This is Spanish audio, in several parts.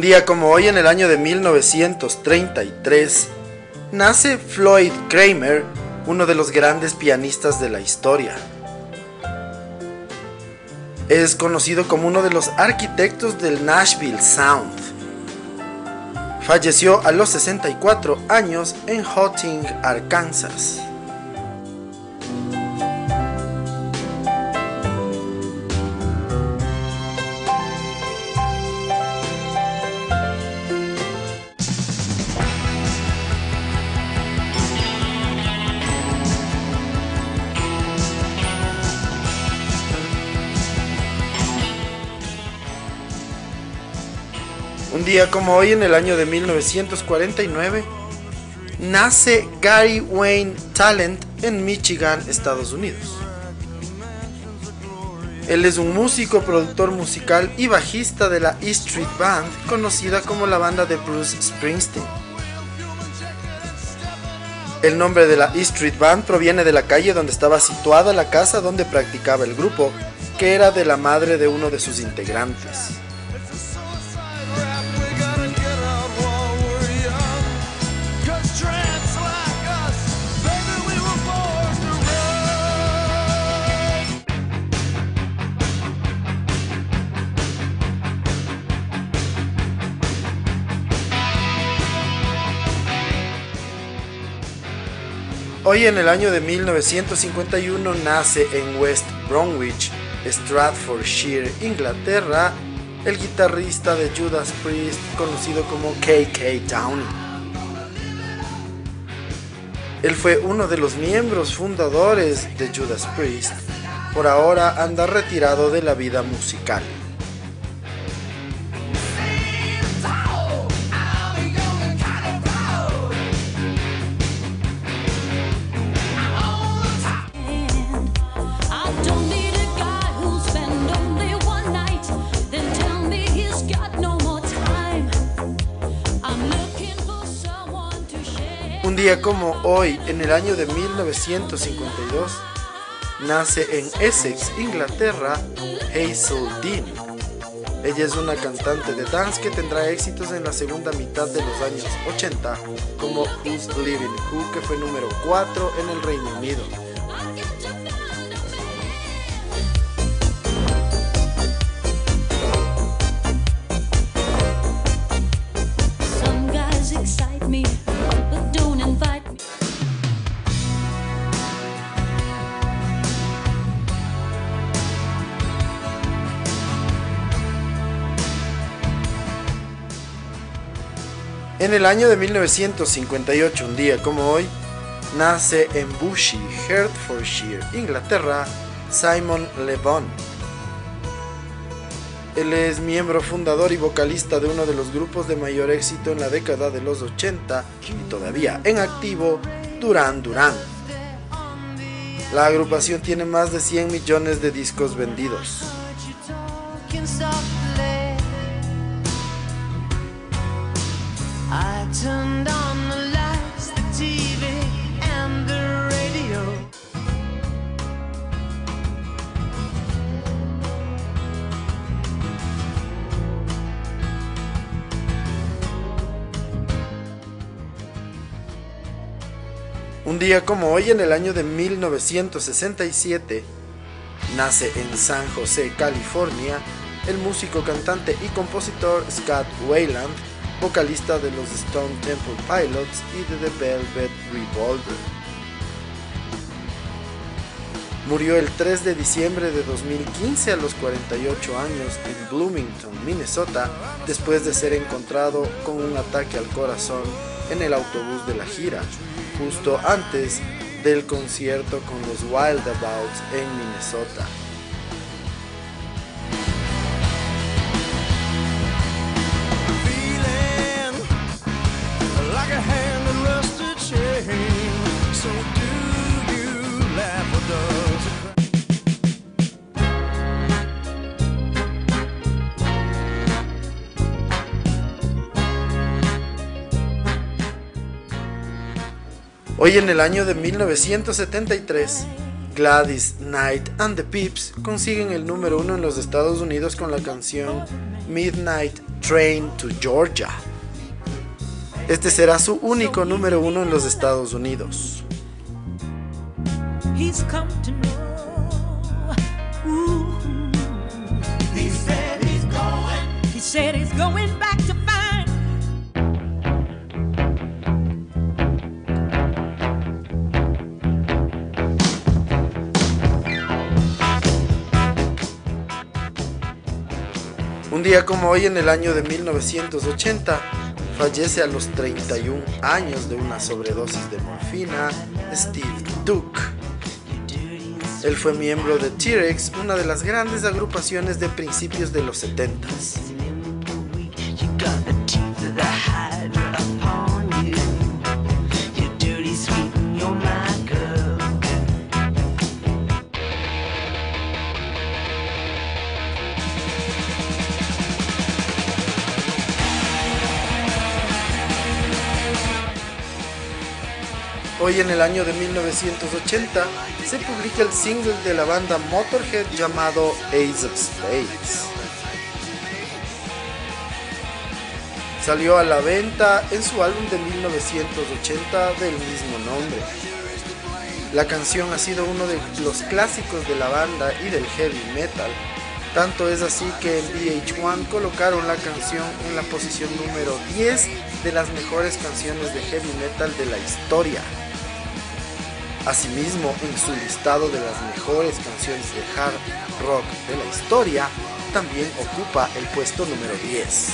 Un día como hoy en el año de 1933, nace Floyd Kramer, uno de los grandes pianistas de la historia. Es conocido como uno de los arquitectos del Nashville Sound. Falleció a los 64 años en Hotting, Arkansas. Día como hoy, en el año de 1949, nace Gary Wayne Talent en Michigan, Estados Unidos. Él es un músico, productor musical y bajista de la E Street Band, conocida como la banda de Bruce Springsteen. El nombre de la E Street Band proviene de la calle donde estaba situada la casa donde practicaba el grupo, que era de la madre de uno de sus integrantes. Hoy en el año de 1951 nace en West Bromwich, Stratfordshire, Inglaterra, el guitarrista de Judas Priest conocido como KK Downey. Él fue uno de los miembros fundadores de Judas Priest, por ahora anda retirado de la vida musical. Día como hoy, en el año de 1952, nace en Essex, Inglaterra, Hazel Dean. Ella es una cantante de dance que tendrá éxitos en la segunda mitad de los años 80, como Who's Living Who, que fue número 4 en el Reino Unido. En el año de 1958, un día como hoy, nace en Bushey, Hertfordshire, Inglaterra, Simon Le Bon. Él es miembro fundador y vocalista de uno de los grupos de mayor éxito en la década de los 80 y todavía en activo, Duran Duran. La agrupación tiene más de 100 millones de discos vendidos. Un día como hoy, en el año de 1967, nace en San José, California, el músico, cantante y compositor Scott Weiland, vocalista de los Stone Temple Pilots y de The Velvet Revolver. Murió el 3 de diciembre de 2015 a los 48 años en Bloomington, Minnesota, después de ser encontrado con un ataque al corazón en el autobús de la gira, justo antes del concierto con los Wildabouts en Minnesota. Hoy en el año de 1973, Gladys Knight and the Pips consiguen el número uno en los Estados Unidos con la canción Midnight Train to Georgia. Este será su único número uno en los Estados Unidos. Un día como hoy en el año de 1980, fallece a los 31 años de una sobredosis de morfina Steve Duke. Él fue miembro de T-Rex, una de las grandes agrupaciones de principios de los 70s. Hoy en el año de 1980 se publica el single de la banda Motorhead llamado Ace of Spades. Salió a la venta en su álbum de 1980 del mismo nombre. La canción ha sido uno de los clásicos de la banda y del heavy metal. Tanto es así que en VH1 colocaron la canción en la posición número 10 de las mejores canciones de heavy metal de la historia. Asimismo, en su listado de las mejores canciones de hard rock de la historia, también ocupa el puesto número 10.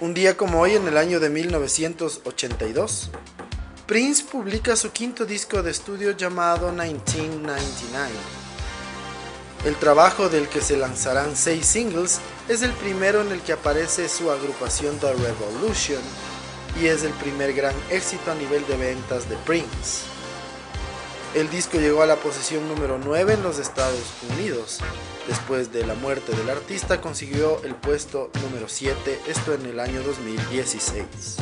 Un día como hoy, en el año de 1982, Prince publica su quinto disco de estudio llamado 1999. El trabajo del que se lanzarán seis singles es el primero en el que aparece su agrupación The Revolution y es el primer gran éxito a nivel de ventas de Prince. El disco llegó a la posición número 9 en los Estados Unidos Después de la muerte del artista consiguió el puesto número 7, esto en el año 2016.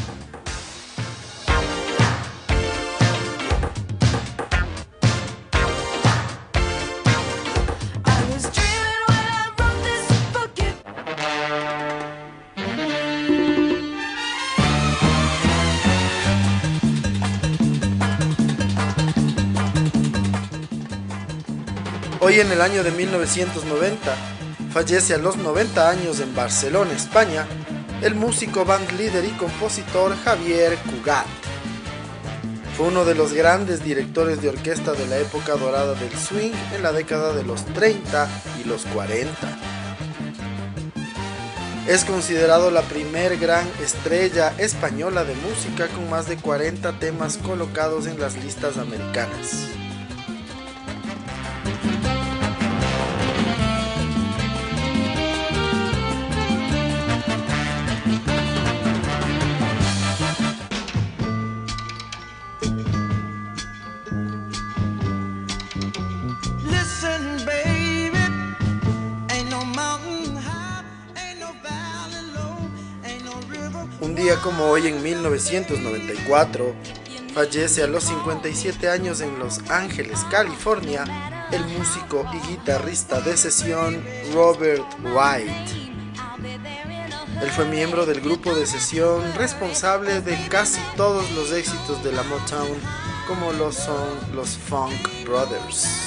Hoy en el año de 1990 fallece a los 90 años en Barcelona, España, el músico, band líder y compositor Javier Cugat. Fue uno de los grandes directores de orquesta de la época dorada del swing en la década de los 30 y los 40. Es considerado la primer gran estrella española de música con más de 40 temas colocados en las listas americanas. Como hoy en 1994, fallece a los 57 años en Los Ángeles, California, el músico y guitarrista de sesión Robert White. Él fue miembro del grupo de sesión responsable de casi todos los éxitos de la Motown, como lo son los Funk Brothers.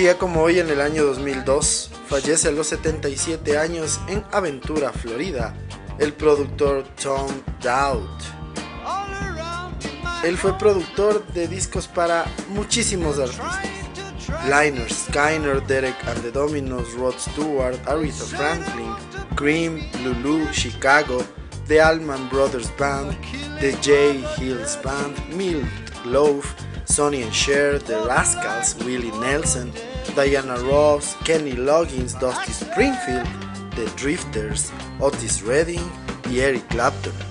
Día como hoy, en el año 2002, fallece a los 77 años en Aventura, Florida, el productor Tom Dowd. Él fue productor de discos para muchísimos artistas. Liner, Skyner, Derek and the Dominos, Rod Stewart, Aretha Franklin, Cream, Lulu, Chicago, The Allman Brothers Band, The J. Hills Band, Milt Loaf, Sonny and Cher, The Rascals, Willie Nelson, Diana Ross, Kenny Loggins, Dusty Springfield, The Drifters, Otis Redding y Eric Clapton.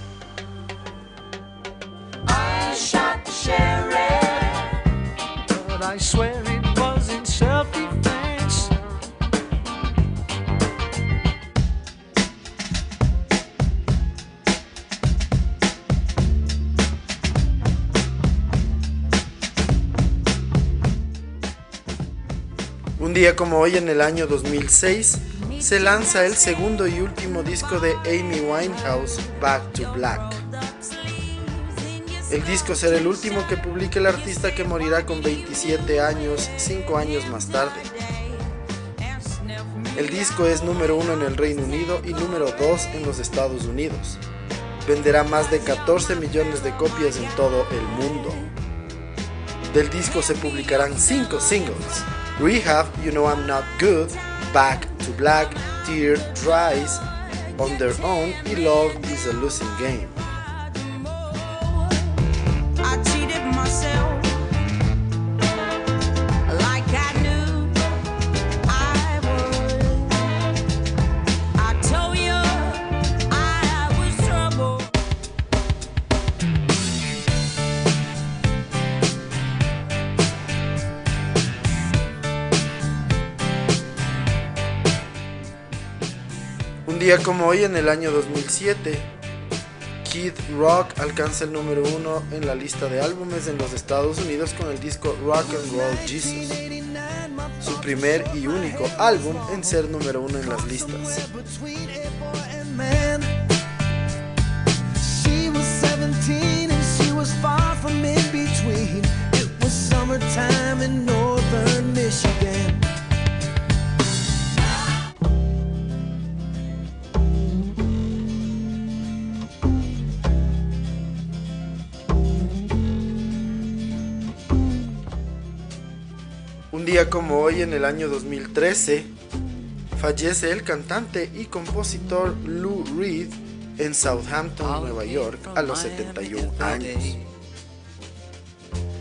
Un día como hoy en el año 2006 se lanza el segundo y último disco de Amy Winehouse, Back to Black. El disco será el último que publique el artista que morirá con 27 años, 5 años más tarde. El disco es número uno en el Reino Unido y número 2 en los Estados Unidos. Venderá más de 14 millones de copias en todo el mundo. Del disco se publicarán 5 singles. Rehab, You Know I'm Not Good, Back to Black, Tear Dries, On Their Own y Love is a Losing Game. Día como hoy, en el año 2007, Kid Rock alcanza el número uno en la lista de álbumes en los Estados Unidos con el disco Rock and Roll Jesus, su primer y único álbum en ser número uno en las listas. Un día como hoy, en el año 2013, fallece el cantante y compositor Lou Reed en Southampton, Nueva York, a los 71 años.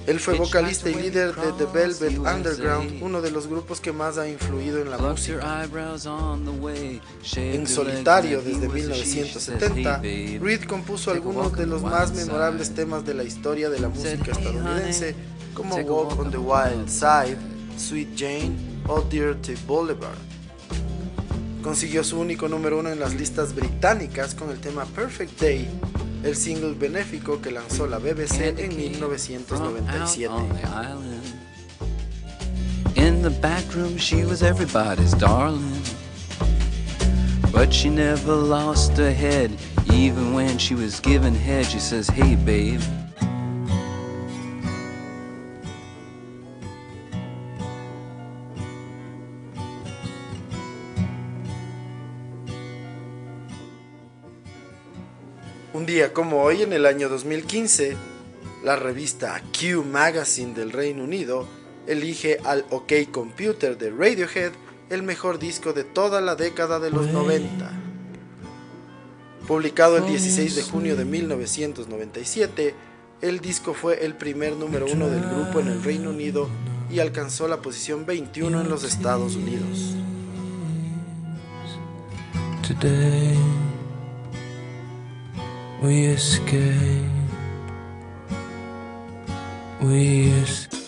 Él fue vocalista y líder de The Velvet Underground, uno de los grupos que más ha influido en la música. En solitario desde 1970, Reed compuso algunos de los más memorables temas de la historia de la música estadounidense, como Walk on the Wild Side, Sweet Jane o Dirty Boulevard. Consiguió su único número uno en las listas británicas con el tema Perfect Day, el single benéfico que lanzó la BBC en 1997. In the back room she was everybody's darling. But she never lost her head, even when she was given head. She says, Hey babe. Día como hoy, en el año 2015, la revista Q Magazine del Reino Unido elige al OK Computer de Radiohead el mejor disco de toda la década de los 90. Publicado el 16 de junio de 1997, el disco fue el primer número uno del grupo en el Reino Unido y alcanzó la posición 21 en los Estados Unidos. We escape. We escape.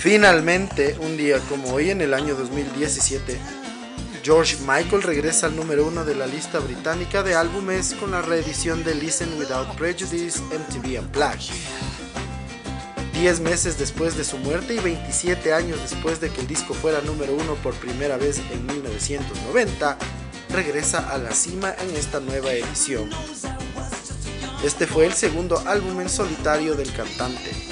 Finalmente, un día como hoy en el año 2017, George Michael regresa al número uno de la lista británica de álbumes con la reedición de Listen Without Prejudice MTV Unplugged. 10 meses después de su muerte y 27 años después de que el disco fuera número uno por primera vez en 1990, regresa a la cima en esta nueva edición. Este fue el segundo álbum en solitario del cantante.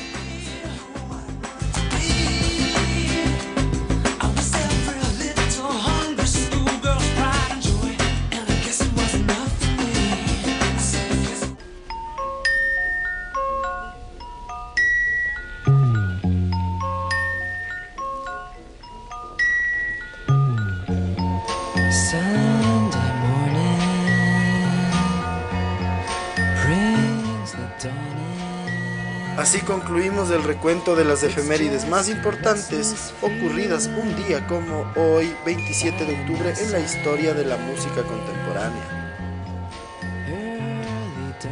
Concluimos el recuento de las efemérides más importantes ocurridas un día como hoy, 27 de octubre, en la historia de la música contemporánea.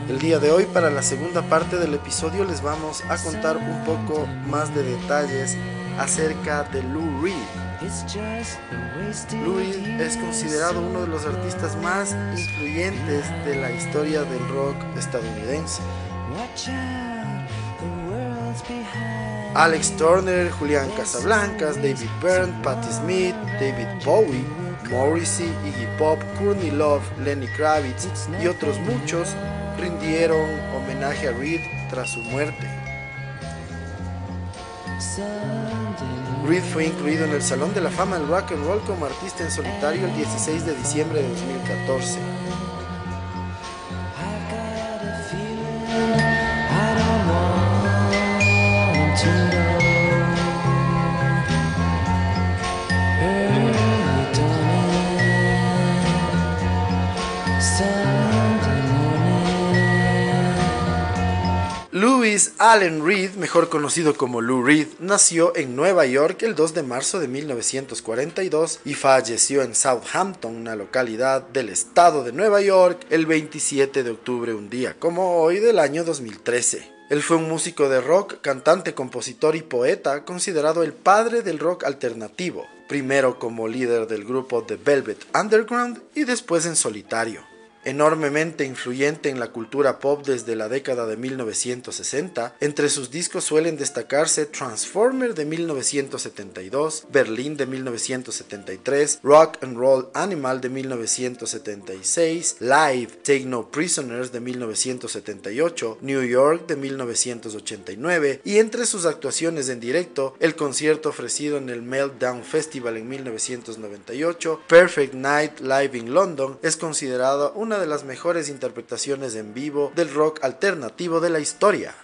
El día de hoy, para la segunda parte del episodio, les vamos a contar un poco más de detalles acerca de Lou Reed. Lou Reed es considerado uno de los artistas más influyentes de la historia del rock estadounidense. Alex Turner, Julian Casablancas, David Byrne, Patti Smith, David Bowie, Morrissey, Iggy Pop, Courtney Love, Lenny Kravitz y otros muchos rindieron homenaje a Reed tras su muerte. Reed fue incluido en el Salón de la Fama del Rock and Roll como artista en solitario el 16 de diciembre de 2014. Louis Allen Reed, mejor conocido como Lou Reed, nació en Nueva York el 2 de marzo de 1942 y falleció en Southampton, una localidad del estado de Nueva York, el 27 de octubre, un día como hoy del año 2013. Él fue un músico de rock, cantante, compositor y poeta, considerado el padre del rock alternativo, primero como líder del grupo The Velvet Underground y después en solitario enormemente influyente en la cultura pop desde la década de 1960. Entre sus discos suelen destacarse Transformer de 1972, Berlín de 1973, Rock and Roll Animal de 1976, Live, Take No Prisoners de 1978, New York de 1989 y entre sus actuaciones en directo, el concierto ofrecido en el Meltdown Festival en 1998, Perfect Night Live in London es considerado una de las mejores interpretaciones en vivo del rock alternativo de la historia.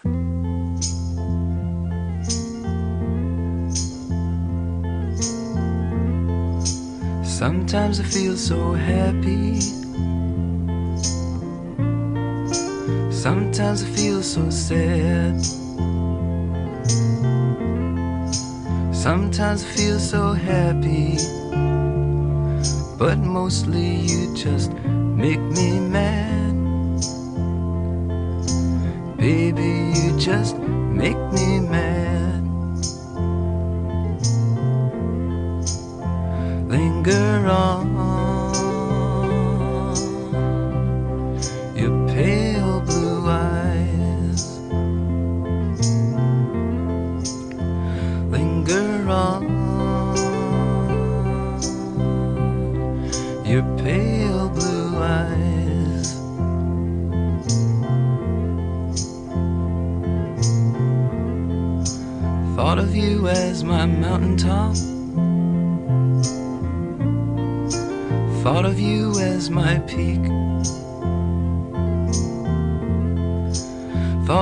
Sometimes I feel so happy. Sometimes I feel so sad. Sometimes I feel so happy. But mostly you just make me mad. Baby, you just make me mad. Linger on.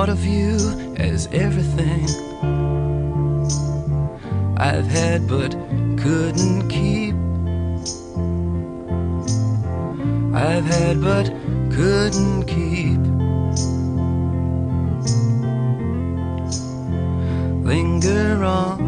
Thought of you as everything I've had but couldn't keep. I've had but couldn't keep. Linger on.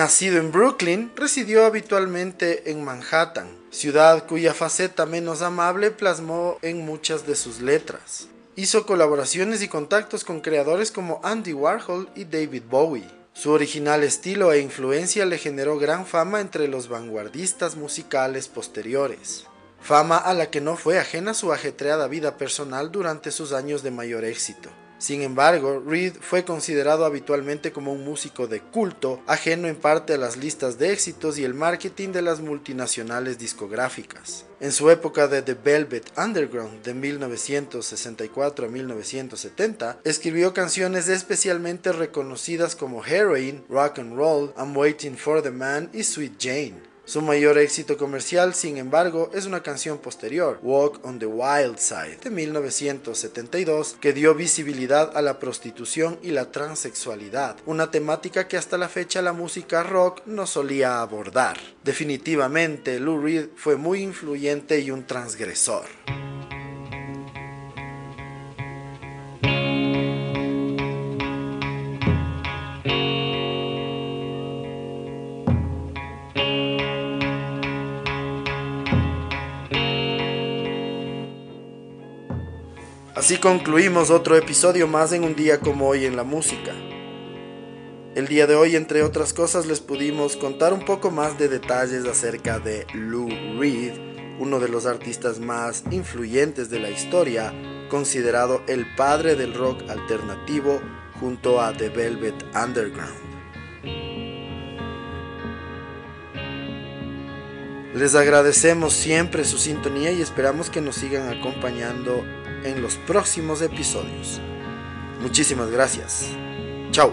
Nacido en Brooklyn, residió habitualmente en Manhattan, ciudad cuya faceta menos amable plasmó en muchas de sus letras. Hizo colaboraciones y contactos con creadores como Andy Warhol y David Bowie. Su original estilo e influencia le generó gran fama entre los vanguardistas musicales posteriores, fama a la que no fue ajena su ajetreada vida personal durante sus años de mayor éxito. Sin embargo, Reed fue considerado habitualmente como un músico de culto, ajeno en parte a las listas de éxitos y el marketing de las multinacionales discográficas. En su época de The Velvet Underground de 1964 a 1970, escribió canciones especialmente reconocidas como Heroin, Rock and Roll, I'm Waiting for the Man y Sweet Jane. Su mayor éxito comercial, sin embargo, es una canción posterior, Walk on the Wild Side, de 1972, que dio visibilidad a la prostitución y la transexualidad, una temática que hasta la fecha la música rock no solía abordar. Definitivamente, Lou Reed fue muy influyente y un transgresor. Así concluimos otro episodio más en un día como hoy en la música. El día de hoy, entre otras cosas, les pudimos contar un poco más de detalles acerca de Lou Reed, uno de los artistas más influyentes de la historia, considerado el padre del rock alternativo junto a The Velvet Underground. Les agradecemos siempre su sintonía y esperamos que nos sigan acompañando en los próximos episodios. Muchísimas gracias. Chao.